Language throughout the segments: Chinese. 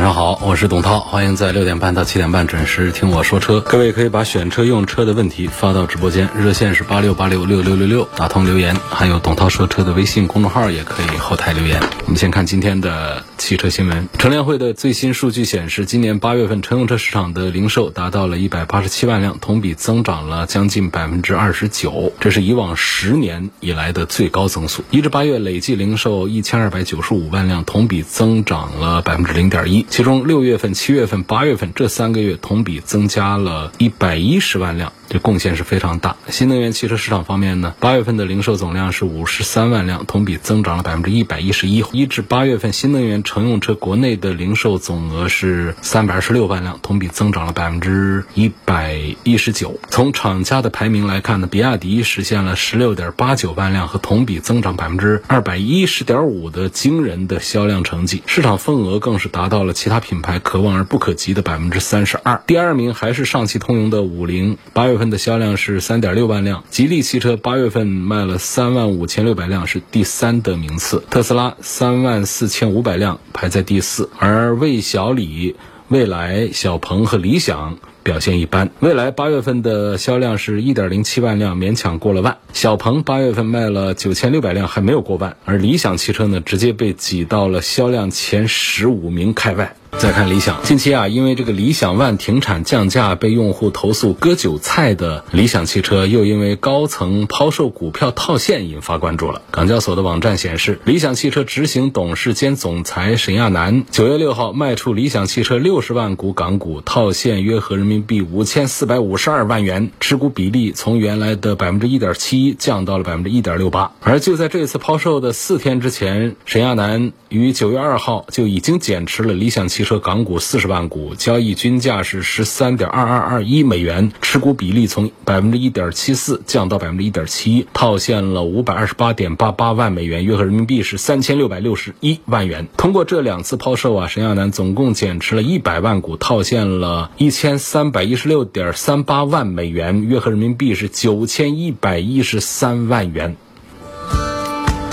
晚上好，我是董涛，欢迎在六点半到七点半准时听我说车。各位可以把选车用车的问题发到直播间，热线是八六八六六六六六，打通留言，还有董涛说车的微信公众号也可以后台留言。我们先看今天的汽车新闻。乘联会的最新数据显示，今年八月份乘用车市场的零售达到了一百八十七万辆，同比增长了将近百分之二十九，这是以往十年以来的最高增速。一至八月累计零售一千二百九十五万辆，同比增长了百分之零点。一，其中六月份、七月份、八月份这三个月同比增加了一百一十万辆。这贡献是非常大。新能源汽车市场方面呢，八月份的零售总量是五十三万辆，同比增长了百分之一百一十一。一至八月份，新能源乘用车国内的零售总额是三百二十六万辆，同比增长了百分之一百一十九。从厂家的排名来看呢，比亚迪实现了十六点八九万辆和同比增长百分之二百一十点五的惊人的销量成绩，市场份额更是达到了其他品牌可望而不可及的百分之三十二。第二名还是上汽通用的五菱，八月。份的销量是三点六万辆，吉利汽车八月份卖了三万五千六百辆，是第三的名次。特斯拉三万四千五百辆排在第四，而魏小李、蔚来、小鹏和理想表现一般。未来八月份的销量是一点零七万辆，勉强过了万。小鹏八月份卖了九千六百辆，还没有过万。而理想汽车呢，直接被挤到了销量前十五名开外。再看理想，近期啊，因为这个理想 ONE 停产降价被用户投诉割韭菜的理想汽车，又因为高层抛售股票套现引发关注了。港交所的网站显示，理想汽车执行董事兼总裁沈亚楠九月六号卖出理想汽车六十万股港股，套现约合人民币五千四百五十二万元，持股比例从原来的百分之一点七降到了百分之一点六八。而就在这次抛售的四天之前，沈亚楠于九月二号就已经减持了理想汽汽。车港股四十万股，交易均价是十三点二二二一美元，持股比例从百分之一点七四降到百分之一点七一，套现了五百二十八点八八万美元，约合人民币是三千六百六十一万元。通过这两次抛售啊，沈亚楠总共减持了一百万股，套现了一千三百一十六点三八万美元，约合人民币是九千一百一十三万元。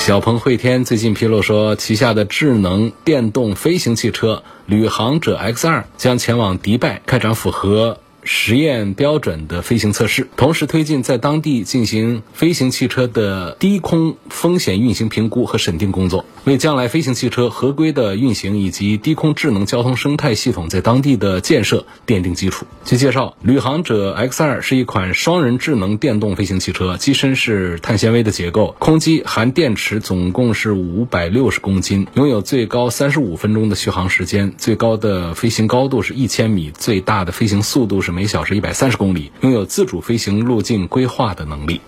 小鹏汇天最近披露说，旗下的智能电动飞行汽车旅航者 X2 将前往迪拜开展符合。实验标准的飞行测试，同时推进在当地进行飞行汽车的低空风险运行评估和审定工作，为将来飞行汽车合规的运行以及低空智能交通生态系统在当地的建设奠定基础。据介绍，旅航者 X2 是一款双人智能电动飞行汽车，机身是碳纤维的结构，空机含电池总共是五百六十公斤，拥有最高三十五分钟的续航时间，最高的飞行高度是一千米，最大的飞行速度是。每小时一百三十公里，拥有自主飞行路径规划的能力。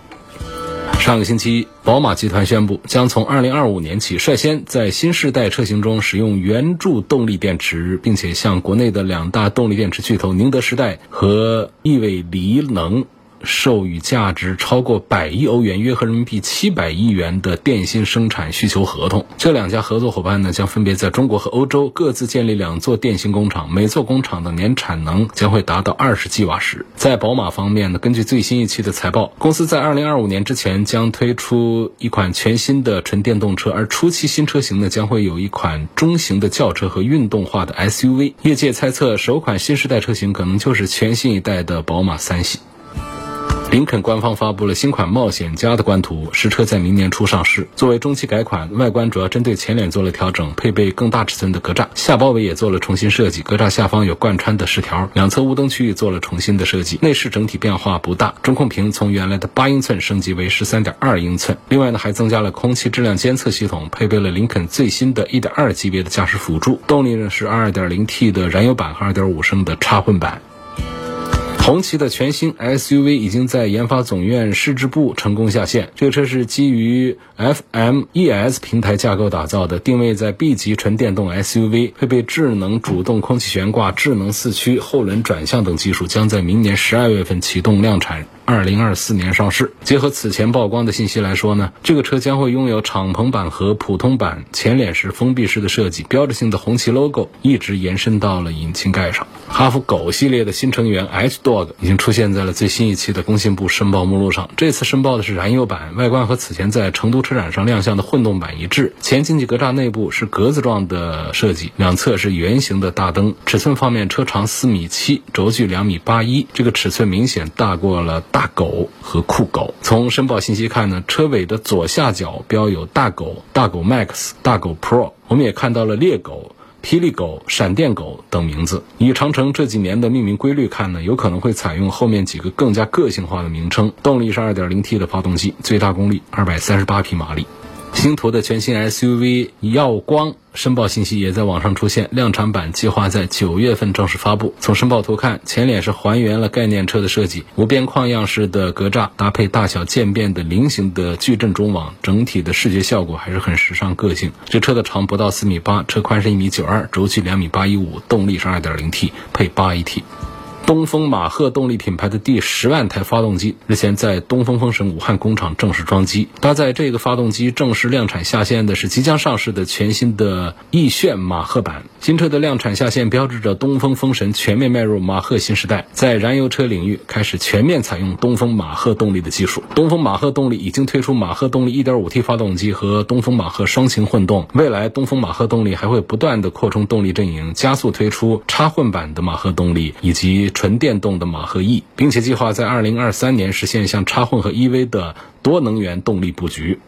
上个星期，宝马集团宣布，将从二零二五年起率先在新世代车型中使用圆柱动力电池，并且向国内的两大动力电池巨头宁德时代和亿纬锂能。授予价值超过百亿欧元（约合人民币七百亿元）的电芯生产需求合同。这两家合作伙伴呢，将分别在中国和欧洲各自建立两座电芯工厂，每座工厂的年产能将会达到二十吉瓦时。在宝马方面呢，根据最新一期的财报，公司在二零二五年之前将推出一款全新的纯电动车，而初期新车型呢，将会有一款中型的轿车和运动化的 SUV。业界猜测，首款新时代车型可能就是全新一代的宝马三系。林肯官方发布了新款冒险家的官图，实车在明年初上市。作为中期改款，外观主要针对前脸做了调整，配备更大尺寸的格栅，下包围也做了重新设计，格栅下方有贯穿的饰条，两侧雾灯区域做了重新的设计。内饰整体变化不大，中控屏从原来的八英寸升级为十三点二英寸。另外呢，还增加了空气质量监测系统，配备了林肯最新的一点二级别的驾驶辅助。动力呢是二点零 T 的燃油版和二点五升的插混版。红旗的全新 SUV 已经在研发总院试制部成功下线。这个车是基于 FMES 平台架构打造的，定位在 B 级纯电动 SUV，配备智能主动空气悬挂、智能四驱、后轮转向等技术，将在明年十二月份启动量产。二零二四年上市。结合此前曝光的信息来说呢，这个车将会拥有敞篷版和普通版，前脸是封闭式的设计，标志性的红旗 logo 一直延伸到了引擎盖上。哈弗狗系列的新成员 H Dog 已经出现在了最新一期的工信部申报目录上。这次申报的是燃油版，外观和此前在成都车展上亮相的混动版一致。前进气格栅内部是格子状的设计，两侧是圆形的大灯。尺寸方面，车长四米七，轴距两米八一，这个尺寸明显大过了大。大狗和酷狗，从申报信息看呢，车尾的左下角标有大狗、大狗 Max、大狗 Pro，我们也看到了猎狗、霹雳狗、闪电狗等名字。以长城这几年的命名规律看呢，有可能会采用后面几个更加个性化的名称。动力是 2.0T 的发动机，最大功率238匹马力。星途的全新 SUV 耀光申报信息也在网上出现，量产版计划在九月份正式发布。从申报图看，前脸是还原了概念车的设计，无边框样式的格栅搭配大小渐变的菱形的矩阵中网，整体的视觉效果还是很时尚个性。这车的长不到四米八，车宽是一米九二，轴距两米八一五，动力是二点零 T 配八 AT。东风马赫动力品牌的第十万台发动机日前在东风风神武汉工厂正式装机。搭载这个发动机正式量产下线的是即将上市的全新的奕炫马赫版。新车的量产下线标志着东风风神全面迈入马赫新时代，在燃油车领域开始全面采用东风马赫动力的技术。东风马赫动力已经推出马赫动力 1.5T 发动机和东风马赫双擎混动，未来东风马赫动力还会不断的扩充动力阵营，加速推出插混版的马赫动力以及。纯电动的马赫 E，并且计划在二零二三年实现向插混和 EV 的多能源动力布局。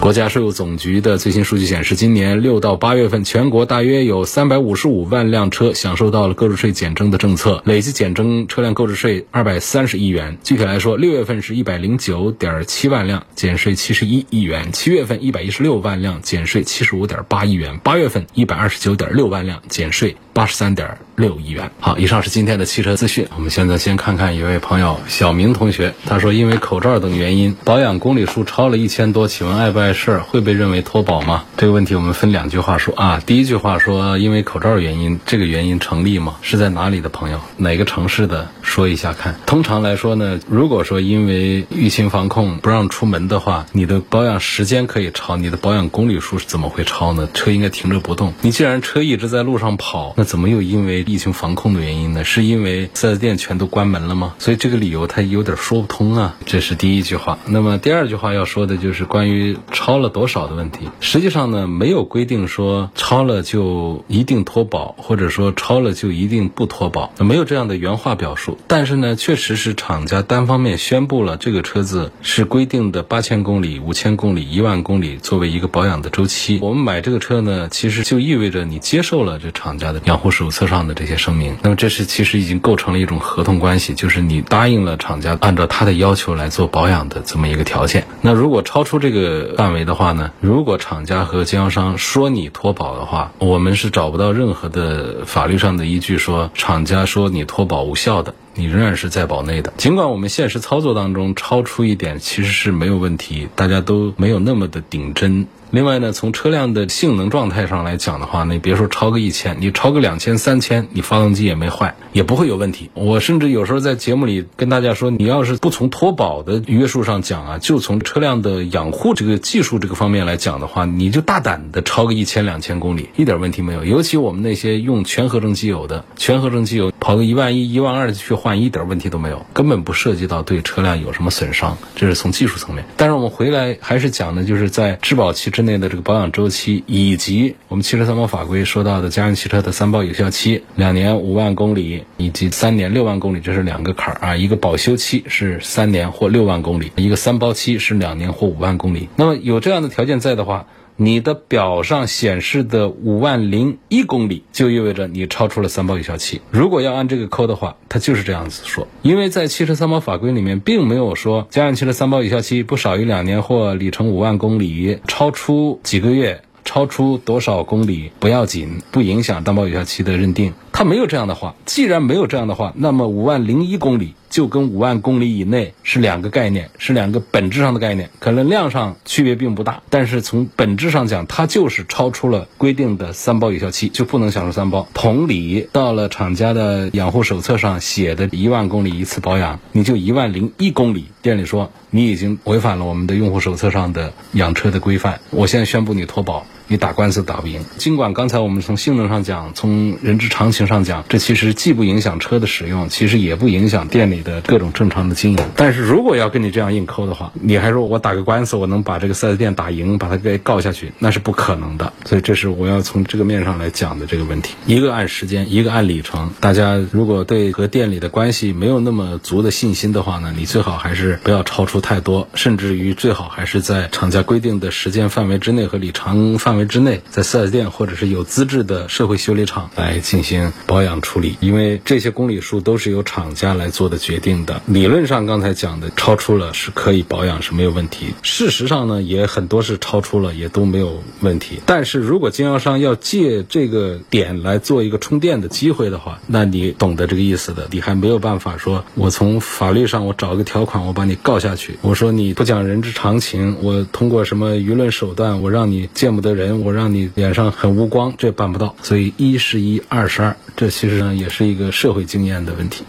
国家税务总局的最新数据显示，今年六到八月份，全国大约有三百五十五万辆车享受到了购置税减征的政策，累计减征车辆购置税二百三十亿元。具体来说，六月份是一百零九点七万辆，减税七十一亿元；七月份一百一十六万辆，减税七十五点八亿元；八月份一百二十九点六万辆，减税八十三点六亿元。好，以上是今天的汽车资讯。我们现在先看看一位朋友小明同学，他说因为口罩等原因，保养公里数超了一千多，请问碍不碍？事儿会被认为脱保吗？这个问题我们分两句话说啊。第一句话说，因为口罩原因，这个原因成立吗？是在哪里的朋友？哪个城市的？说一下看。通常来说呢，如果说因为疫情防控不让出门的话，你的保养时间可以超，你的保养公里数是怎么会超呢？车应该停着不动。你既然车一直在路上跑，那怎么又因为疫情防控的原因呢？是因为四 S 店全都关门了吗？所以这个理由它有点说不通啊。这是第一句话。那么第二句话要说的就是关于。超了多少的问题，实际上呢，没有规定说超了就一定脱保，或者说超了就一定不脱保，没有这样的原话表述。但是呢，确实是厂家单方面宣布了这个车子是规定的八千公里、五千公里、一万公里作为一个保养的周期。我们买这个车呢，其实就意味着你接受了这厂家的养护手册上的这些声明。那么这是其实已经构成了一种合同关系，就是你答应了厂家按照他的要求来做保养的这么一个条件。那如果超出这个范围，的话呢，如果厂家和经销商说你脱保的话，我们是找不到任何的法律上的依据说厂家说你脱保无效的，你仍然是在保内的。尽管我们现实操作当中超出一点其实是没有问题，大家都没有那么的顶真。另外呢，从车辆的性能状态上来讲的话，你别说超个一千，你超个两千、三千，你发动机也没坏，也不会有问题。我甚至有时候在节目里跟大家说，你要是不从脱保的约束上讲啊，就从车辆的养护这个技术这个方面来讲的话，你就大胆的超个一千、两千公里，一点问题没有。尤其我们那些用全合成机油的，全合成机油跑个一万一、一万二去换，一点问题都没有，根本不涉及到对车辆有什么损伤。这是从技术层面。但是我们回来还是讲的，就是在质保期之。内的这个保养周期，以及我们汽车三包法规说到的家用汽车的三包有效期，两年五万公里以及三年六万公里，这是两个坎儿啊。一个保修期是三年或六万公里，一个三包期是两年或五万公里。那么有这样的条件在的话。你的表上显示的五万零一公里，就意味着你超出了三包有效期。如果要按这个扣的话，它就是这样子说。因为在汽车三包法规里面，并没有说家用汽车三包有效期不少于两年或里程五万公里，超出几个月。超出多少公里不要紧，不影响担保有效期的认定，它没有这样的话。既然没有这样的话，那么五万零一公里。就跟五万公里以内是两个概念，是两个本质上的概念，可能量上区别并不大，但是从本质上讲，它就是超出了规定的三包有效期，就不能享受三包。同理，到了厂家的养护手册上写的一万公里一次保养，你就一万零一公里，店里说你已经违反了我们的用户手册上的养车的规范，我现在宣布你脱保。你打官司打不赢，尽管刚才我们从性能上讲，从人之常情上讲，这其实既不影响车的使用，其实也不影响店里的各种正常的经营。但是如果要跟你这样硬抠的话，你还说我打个官司，我能把这个四 S 店打赢，把它给告下去，那是不可能的。所以这是我要从这个面上来讲的这个问题。一个按时间，一个按里程。大家如果对和店里的关系没有那么足的信心的话呢，你最好还是不要超出太多，甚至于最好还是在厂家规定的时间范围之内和里程范围。之内，在四 S 店或者是有资质的社会修理厂来进行保养处理，因为这些公里数都是由厂家来做的决定的。理论上，刚才讲的超出了是可以保养是没有问题。事实上呢，也很多是超出了，也都没有问题。但是如果经销商要借这个点来做一个充电的机会的话，那你懂得这个意思的，你还没有办法说，我从法律上我找一个条款，我把你告下去。我说你不讲人之常情，我通过什么舆论手段，我让你见不得人。我让你脸上很无光，这办不到。所以一是一，二是二，这其实呢也是一个社会经验的问题。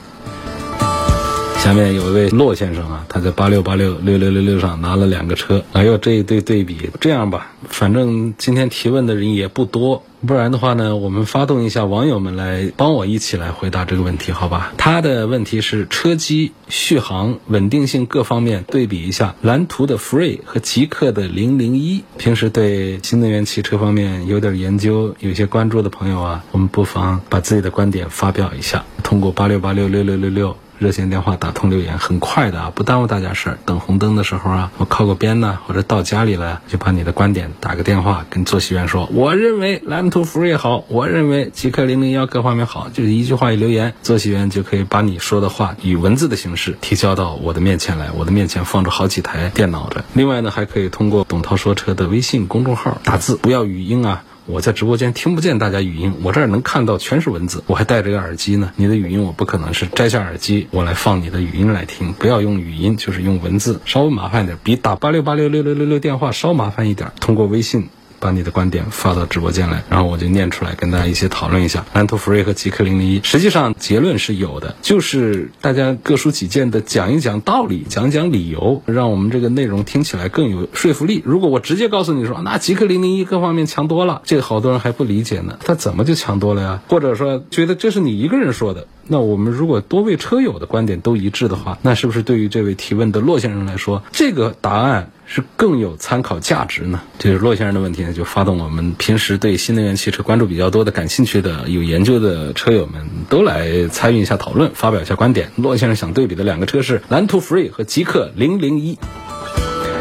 下面有一位骆先生啊，他在八六八六六六六六上拿了两个车。哎呦，这一对对比，这样吧，反正今天提问的人也不多。不然的话呢，我们发动一下网友们来帮我一起来回答这个问题，好吧？他的问题是车机续航、稳定性各方面对比一下蓝图的 Free 和极客的零零一。平时对新能源汽车方面有点研究、有些关注的朋友啊，我们不妨把自己的观点发表一下，通过八六八六六六六六。热线电话打通留言很快的啊，不耽误大家事儿。等红灯的时候啊，我靠个边呢，或者到家里了，就把你的观点打个电话跟坐席员说。我认为蓝图 Free 好，我认为极客零零幺各方面好，就是一句话一留言，坐席员就可以把你说的话以文字的形式提交到我的面前来。我的面前放着好几台电脑的。另外呢，还可以通过董涛说车的微信公众号打字，不要语音啊。我在直播间听不见大家语音，我这儿能看到全是文字，我还戴着个耳机呢。你的语音我不可能是摘下耳机我来放你的语音来听，不要用语音，就是用文字，稍微麻烦点，比打八六八六六六六六电话稍麻烦一点。通过微信。把你的观点发到直播间来，然后我就念出来，跟大家一起讨论一下蓝图 Free 和极客零零一。实际上结论是有的，就是大家各抒己见的讲一讲道理，讲讲理由，让我们这个内容听起来更有说服力。如果我直接告诉你说，那极客零零一各方面强多了，这个好多人还不理解呢。他怎么就强多了呀？或者说觉得这是你一个人说的？那我们如果多位车友的观点都一致的话，那是不是对于这位提问的骆先生来说，这个答案？是更有参考价值呢？这是骆先生的问题呢，就发动我们平时对新能源汽车关注比较多的、感兴趣的、有研究的车友们都来参与一下讨论，发表一下观点。骆先生想对比的两个车是蓝图 Free 和极客零零一。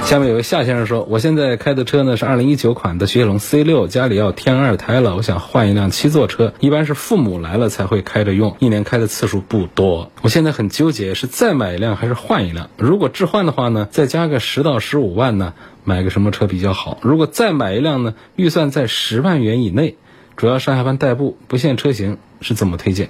下面有位夏先生说，我现在开的车呢是二零一九款的雪铁龙 C 六，家里要添二胎了，我想换一辆七座车，一般是父母来了才会开着用，一年开的次数不多。我现在很纠结，是再买一辆还是换一辆？如果置换的话呢，再加个十到十五万呢，买个什么车比较好？如果再买一辆呢，预算在十万元以内，主要上下班代步，不限车型，是怎么推荐？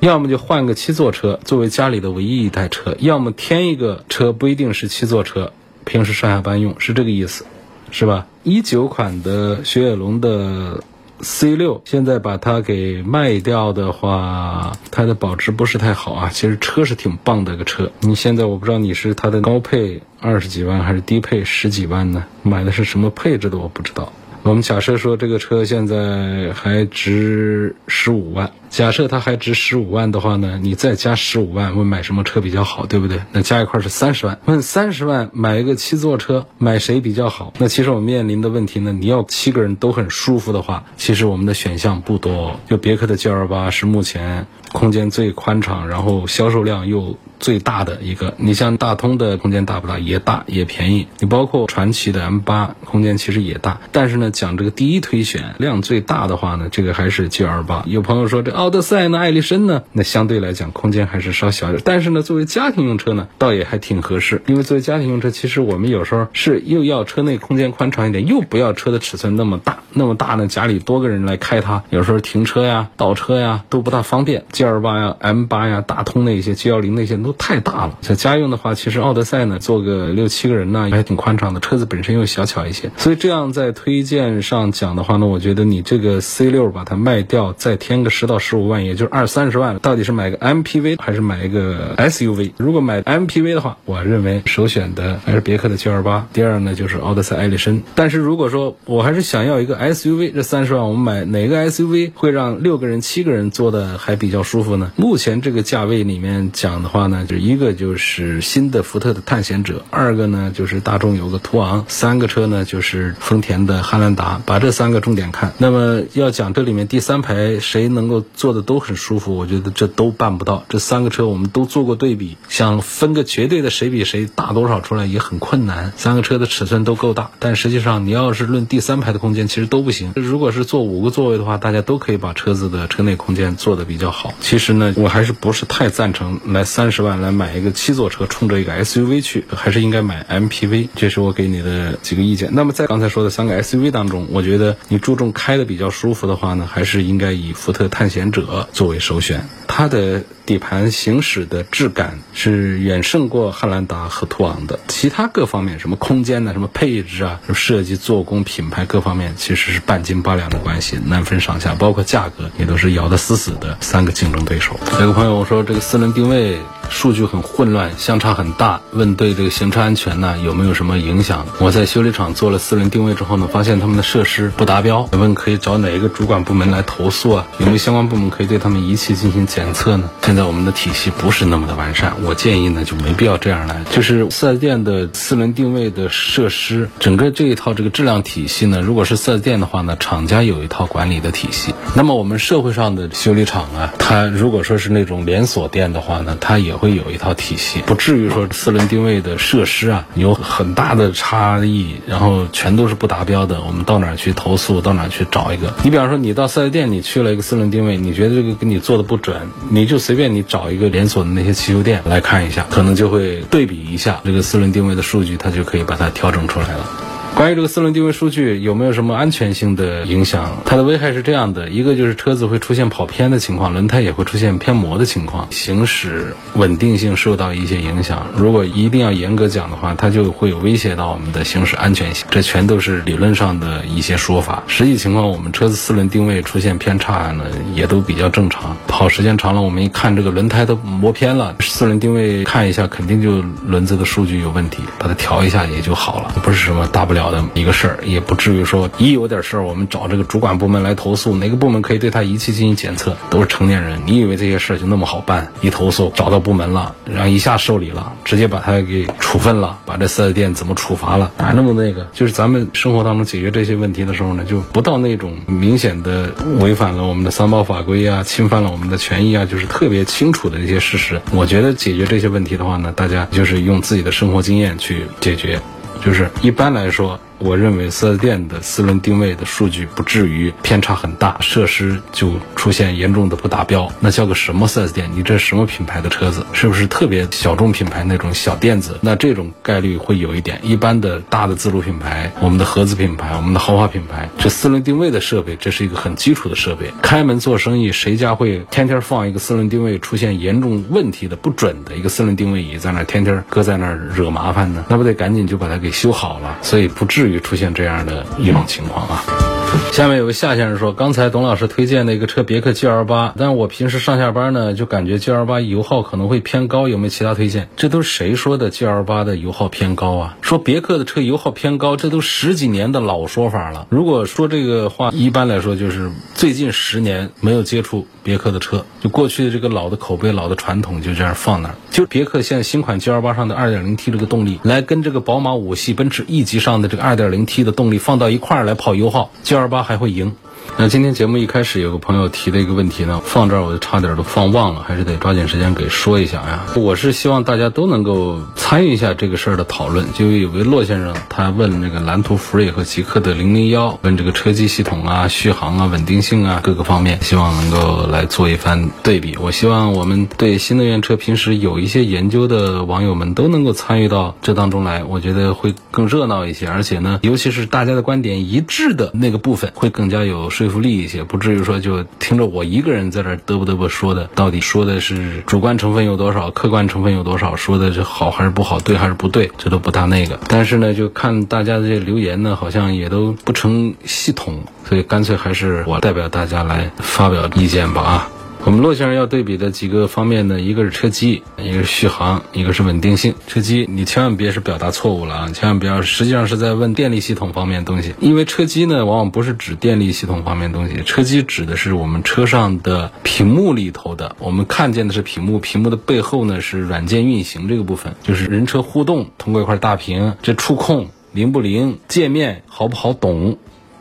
要么就换个七座车作为家里的唯一一台车，要么添一个车不一定是七座车。平时上下班用是这个意思，是吧？一九款的雪铁龙的 C 六，现在把它给卖掉的话，它的保值不是太好啊。其实车是挺棒的一个车，你现在我不知道你是它的高配二十几万还是低配十几万呢？买的是什么配置的我不知道。我们假设说这个车现在还值十五万，假设它还值十五万的话呢，你再加十五万，问买什么车比较好，对不对？那加一块是三十万，问三十万买一个七座车，买谁比较好？那其实我们面临的问题呢，你要七个人都很舒服的话，其实我们的选项不多。就别克的 G L 八是目前空间最宽敞，然后销售量又。最大的一个，你像大通的空间大不大？也大，也便宜。你包括传祺的 M 八，空间其实也大。但是呢，讲这个第一推选量最大的话呢，这个还是 G L 八。有朋友说这奥德赛呢、艾力绅呢，那相对来讲空间还是稍小点。但是呢，作为家庭用车呢，倒也还挺合适。因为作为家庭用车，其实我们有时候是又要车内空间宽敞一点，又不要车的尺寸那么大。那么大呢，家里多个人来开它，有时候停车呀、倒车呀都不大方便。G 二八呀、M 八呀、大通那些、G 幺零那些都太大了。像家用的话，其实奥德赛呢，坐个六七个人呢，还挺宽敞的。车子本身又小巧一些，所以这样在推荐上讲的话呢，我觉得你这个 C 六把它卖掉，再添个十到十五万，也就是二三十万，到底是买个 MPV 还是买一个 SUV？如果买 MPV 的话，我认为首选的还是别克的 G 二八，第二呢就是奥德赛艾力绅。但是如果说我还是想要一个 SUV，这三十万我们买哪个 SUV 会让六个人、七个人坐的还比较舒服呢？目前这个价位里面讲的话呢，就一个就是新的福特的探险者，二个呢就是大众有个途昂，三个车呢就是丰田的汉兰达。把这三个重点看，那么要讲这里面第三排谁能够坐的都很舒服，我觉得这都办不到。这三个车我们都做过对比，想分个绝对的谁比谁大多少出来也很困难。三个车的尺寸都够大，但实际上你要是论第三排的空间，其实都不行。如果是坐五个座位的话，大家都可以把车子的车内空间做得比较好。其实呢，我还是不是太赞成来三十万来买一个七座车，冲着一个 SUV 去，还是应该买 MPV。这是我给你的几个意见。那么在刚才说的三个 SUV 当中，我觉得你注重开的比较舒服的话呢，还是应该以福特探险者作为首选。它的底盘行驶的质感是远胜过汉兰达和途昂的，其他各方面什么空间呢、什么配置啊、什么设计、做工、品牌各方面其实是半斤八两的关系，难分上下。包括价格也都是咬得死死的三个竞争对手。有个朋友说这个四轮定位数据很混乱，相差很大，问对这个行车安全呢有没有什么影响？我在修理厂做了四轮定位之后呢，发现他们的设施不达标，问可以找哪一个主管部门来投诉啊？有没有相关部门可以对他们仪器进行检测呢？现在我们的体系不是那么的完善，我建议呢就没必要这样来。就是四 S 店的四轮定位的设施，整个这一套这个质量体系呢，如果是四 S 店的话呢，厂家有一套管理的体系。那么我们社会上的修理厂啊，它如果说是那种连锁店的话呢，它也会有一套体系，不至于说四轮定位的设施啊有很大的差异，然后全都是不达标的。我们到哪儿去投诉，到哪儿去找一个？你比方说你到四 S 店，你去了一个四轮定位，你觉得这个给你做的不准，你就随便你找一个连锁的那些汽修店来看一下，可能就会对比一下这个四轮定位的数据，它就可以把它调整出来了。关于这个四轮定位数据有没有什么安全性的影响？它的危害是这样的：一个就是车子会出现跑偏的情况，轮胎也会出现偏磨的情况，行驶稳定性受到一些影响。如果一定要严格讲的话，它就会有威胁到我们的行驶安全性。这全都是理论上的一些说法。实际情况，我们车子四轮定位出现偏差呢，也都比较正常。跑时间长了，我们一看这个轮胎都磨偏了，四轮定位看一下，肯定就轮子的数据有问题，把它调一下也就好了，不是什么大不了好的一个事儿，也不至于说一有点事儿，我们找这个主管部门来投诉，哪个部门可以对他仪器进行检测？都是成年人，你以为这些事儿就那么好办？一投诉找到部门了，然后一下受理了，直接把他给处分了，把这四 S 店怎么处罚了？哪那么那个？就是咱们生活当中解决这些问题的时候呢，就不到那种明显的违反了我们的三包法规啊，侵犯了我们的权益啊，就是特别清楚的一些事实。我觉得解决这些问题的话呢，大家就是用自己的生活经验去解决。就是一般来说，我认为四 S 店的四轮定位的数据不至于偏差很大，设施就出现严重的不达标。那叫个什么四 S 店？你这什么品牌的车子？是不是特别小众品牌那种小店子？那这种概率会有一点。一般的大的自主品牌，我们的合资品牌，我们的豪华品牌，这四轮定位的设备，这是一个很基础的设备。开门做生意，谁家会天天放一个四轮定位出现严重问题的不准的一个四轮定位仪在那天天搁在那儿惹麻烦呢？那不得赶紧就把它给修好了？所以不至于出现这样的一种情况啊。下面有个夏先生说，刚才董老师推荐的一个车别克 GL8，但我平时上下班呢，就感觉 GL8 油耗可能会偏高，有没有其他推荐？这都是谁说的 GL8 的油耗偏高啊？说别克的车油耗偏高，这都十几年的老说法了。如果说这个话，一般来说就是最近十年没有接触别克的车，就过去的这个老的口碑、老的传统就这样放那儿。就别克现在新款 GL8 上的 2.0T 这个动力，来跟这个宝马五系、奔驰 E 级上的这个 2.0T 的动力放到一块儿来跑油耗，GL 二八还会赢。那今天节目一开始有个朋友提的一个问题呢，放这儿我就差点都放忘了，还是得抓紧时间给说一下呀。我是希望大家都能够参与一下这个事儿的讨论。就有位骆先生，他问那个蓝图福瑞和极客的零零幺，问这个车机系统啊、续航啊、稳定性啊各个方面，希望能够来做一番对比。我希望我们对新能源车平时有一些研究的网友们都能够参与到这当中来，我觉得会更热闹一些。而且呢，尤其是大家的观点一致的那个部分，会更加有说服力一些，不至于说就听着我一个人在这嘚啵嘚啵说的，到底说的是主观成分有多少，客观成分有多少，说的是好还是不好，对还是不对，这都不大那个。但是呢，就看大家的这留言呢，好像也都不成系统，所以干脆还是我代表大家来发表意见吧啊。我们骆先生要对比的几个方面呢，一个是车机，一个是续航，一个是稳定性。车机你千万别是表达错误了啊，千万不要，实际上是在问电力系统方面东西。因为车机呢，往往不是指电力系统方面东西，车机指的是我们车上的屏幕里头的，我们看见的是屏幕，屏幕的背后呢是软件运行这个部分，就是人车互动，通过一块大屏，这触控灵不灵，界面好不好懂，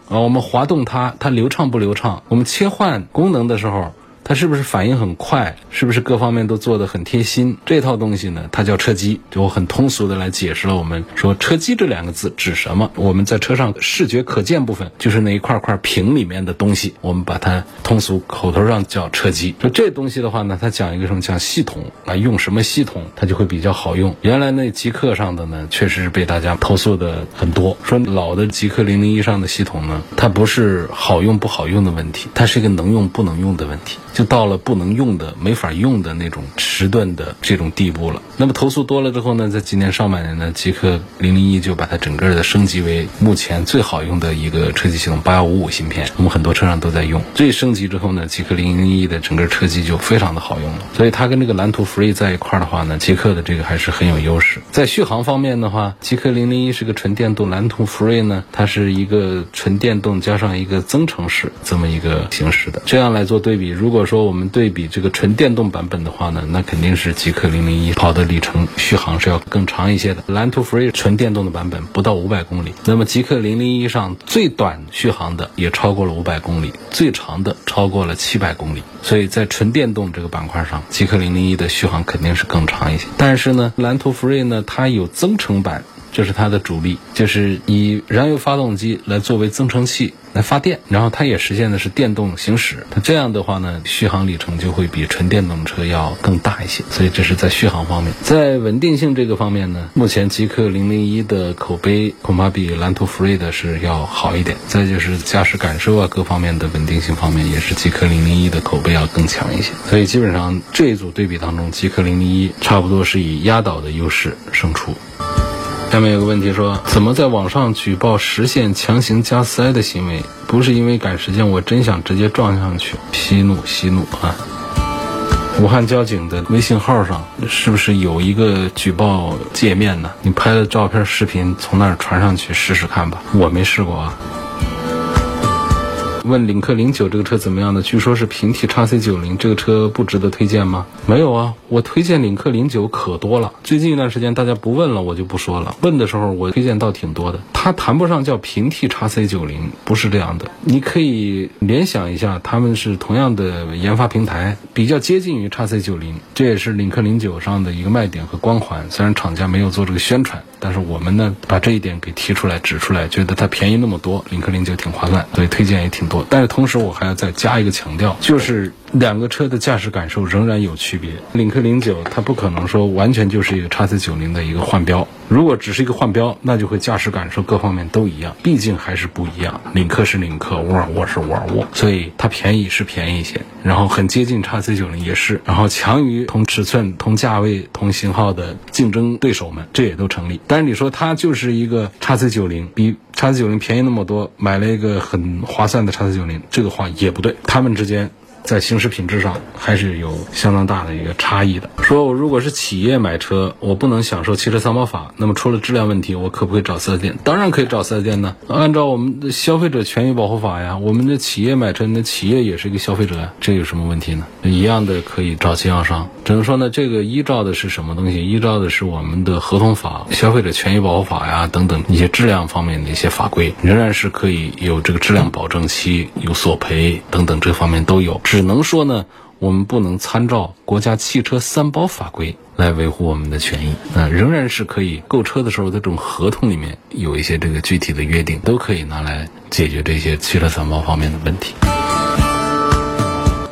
啊，我们滑动它，它流畅不流畅，我们切换功能的时候。它是不是反应很快？是不是各方面都做得很贴心？这套东西呢，它叫车机。就我很通俗的来解释了，我们说车机这两个字指什么？我们在车上视觉可见部分，就是那一块块屏里面的东西，我们把它通俗口头上叫车机。说这东西的话呢，它讲一个什么？讲系统啊，用什么系统它就会比较好用。原来那极客上的呢，确实是被大家投诉的很多，说老的极客零零一上的系统呢，它不是好用不好用的问题，它是一个能用不能用的问题。就到了不能用的、没法用的那种迟钝的这种地步了。那么投诉多了之后呢，在今年上半年呢，极客零零一就把它整个的升级为目前最好用的一个车机系统八幺五五芯片，我们很多车上都在用。这一升级之后呢，极客零零一的整个车机就非常的好用了。所以它跟这个蓝图 Free 在一块儿的话呢，极客的这个还是很有优势。在续航方面的话，极客零零一是个纯电动，蓝图 Free 呢，它是一个纯电动加上一个增程式这么一个形式的。这样来做对比，如果说我们对比这个纯电动版本的话呢，那肯定是极客零零一跑的里程续航是要更长一些的。蓝图 Free 纯电动的版本不到五百公里，那么极客零零一上最短续航的也超过了五百公里，最长的超过了七百公里。所以在纯电动这个板块上，极客零零一的续航肯定是更长一些。但是呢，蓝图 Free 呢，它有增程版。这是它的主力，就是以燃油发动机来作为增程器来发电，然后它也实现的是电动行驶。那这样的话呢，续航里程就会比纯电动车要更大一些。所以这是在续航方面，在稳定性这个方面呢，目前极客零零一的口碑恐怕比蓝图 Free 的是要好一点。再就是驾驶感受啊，各方面的稳定性方面，也是极客零零一的口碑要更强一些。所以基本上这一组对比当中，极客零零一差不多是以压倒的优势胜出。下面有个问题说，怎么在网上举报实现强行加塞的行为？不是因为赶时间，我真想直接撞上去。息怒，息怒啊！武汉交警的微信号上是不是有一个举报界面呢？你拍的照片、视频从那儿传上去试试看吧。我没试过啊。问领克零九这个车怎么样呢？据说是平替叉 C 九零，这个车不值得推荐吗？没有啊，我推荐领克零九可多了。最近一段时间大家不问了，我就不说了。问的时候我推荐倒挺多的。它谈不上叫平替叉 C 九零，不是这样的。你可以联想一下，他们是同样的研发平台，比较接近于叉 C 九零，这也是领克零九上的一个卖点和光环。虽然厂家没有做这个宣传，但是我们呢把这一点给提出来指出来，觉得它便宜那么多，领克零九挺划算，所以推荐也挺多。但是同时我还要再加一个强调，就是两个车的驾驶感受仍然有区别。领克零九它不可能说完全就是一个叉 C 九零的一个换标，如果只是一个换标，那就会驾驶感受各方面都一样，毕竟还是不一样。领克是领克，沃尔沃是沃尔沃，所以它便宜是便宜一些，然后很接近叉 C 九零也是，然后强于同尺寸、同价位、同型号的竞争对手们，这也都成立。但是你说它就是一个叉 C 九零比。叉 C 九零便宜那么多，买了一个很划算的叉四九零，这个话也不对。他们之间在行驶品质上还是有相当大的一个差异的。说我如果是企业买车，我不能享受汽车三包法，那么出了质量问题，我可不可以找四 S 店？当然可以找四 S 店呢。按照我们的消费者权益保护法呀，我们的企业买车，那企业也是一个消费者呀，这有什么问题呢？一样的可以找经销商。只能说呢，这个依照的是什么东西？依照的是我们的合同法、消费者权益保护法呀等等一些质量方面的一些法规，仍然是可以有这个质量保证期、有索赔等等这方面都有。只能说呢，我们不能参照国家汽车三包法规来维护我们的权益。那仍然是可以购车的时候的这种合同里面有一些这个具体的约定，都可以拿来解决这些汽车三包方面的问题。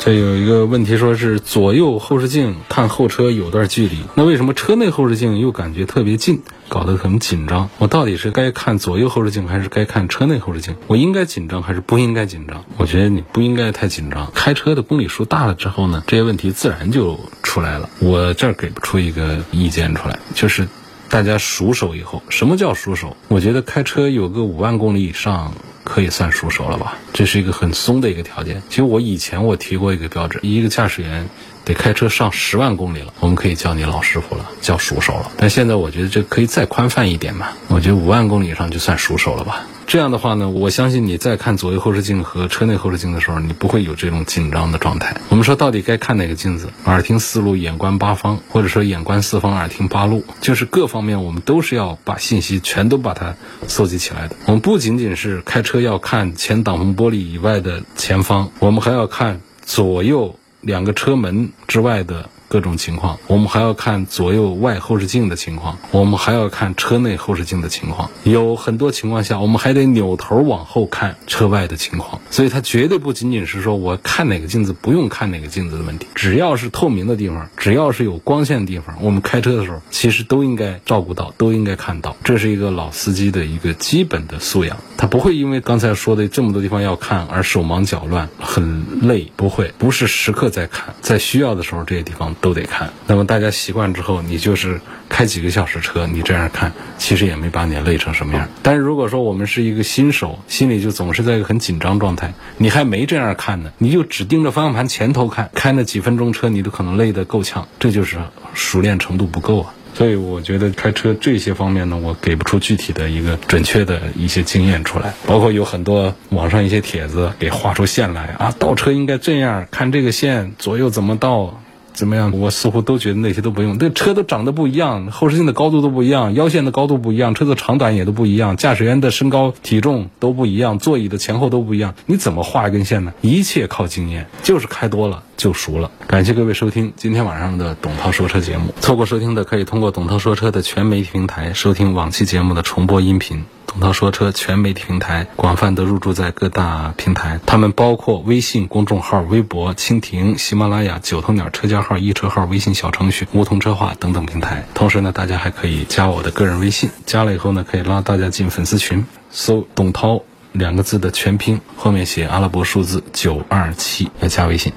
这有一个问题，说是左右后视镜看后车有段距离，那为什么车内后视镜又感觉特别近，搞得很紧张？我到底是该看左右后视镜，还是该看车内后视镜？我应该紧张还是不应该紧张？我觉得你不应该太紧张。开车的公里数大了之后呢，这些问题自然就出来了。我这儿给不出一个意见出来，就是大家熟手以后，什么叫熟手？我觉得开车有个五万公里以上。可以算熟手了吧？这是一个很松的一个条件。其实我以前我提过一个标准，一个驾驶员得开车上十万公里了，我们可以叫你老师傅了，叫熟手了。但现在我觉得这可以再宽泛一点嘛，我觉得五万公里以上就算熟手了吧。这样的话呢，我相信你在看左右后视镜和车内后视镜的时候，你不会有这种紧张的状态。我们说到底该看哪个镜子？耳听四路，眼观八方，或者说眼观四方，耳听八路，就是各方面我们都是要把信息全都把它搜集起来的。我们不仅仅是开车要看前挡风玻璃以外的前方，我们还要看左右两个车门之外的。各种情况，我们还要看左右外后视镜的情况，我们还要看车内后视镜的情况。有很多情况下，我们还得扭头往后看车外的情况。所以它绝对不仅仅是说我看哪个镜子不用看哪个镜子的问题。只要是透明的地方，只要是有光线的地方，我们开车的时候其实都应该照顾到，都应该看到。这是一个老司机的一个基本的素养。他不会因为刚才说的这么多地方要看而手忙脚乱、很累。不会，不是时刻在看，在需要的时候这些地方。都得看，那么大家习惯之后，你就是开几个小时车，你这样看，其实也没把你累成什么样。但是如果说我们是一个新手，心里就总是在一个很紧张状态，你还没这样看呢，你就只盯着方向盘前头看，开那几分钟车，你都可能累得够呛，这就是熟练程度不够啊。所以我觉得开车这些方面呢，我给不出具体的一个准确的一些经验出来。包括有很多网上一些帖子给画出线来啊，倒车应该这样，看这个线左右怎么倒。怎么样？我似乎都觉得那些都不用。这车都长得不一样，后视镜的高度都不一样，腰线的高度不一样，车子长短也都不一样，驾驶员的身高体重都不一样，座椅的前后都不一样。你怎么画一根线呢？一切靠经验，就是开多了就熟了。感谢各位收听今天晚上的董涛说车节目。错过收听的，可以通过董涛说车的全媒体平台收听往期节目的重播音频。董涛说车全媒体平台广泛的入驻在各大平台，他们包括微信公众号、微博、蜻蜓、喜马拉雅、九头鸟车家号、易车号、微信小程序、梧桐车话等等平台。同时呢，大家还可以加我的个人微信，加了以后呢，可以拉大家进粉丝群，搜“董涛”两个字的全拼，后面写阿拉伯数字九二七来加微信。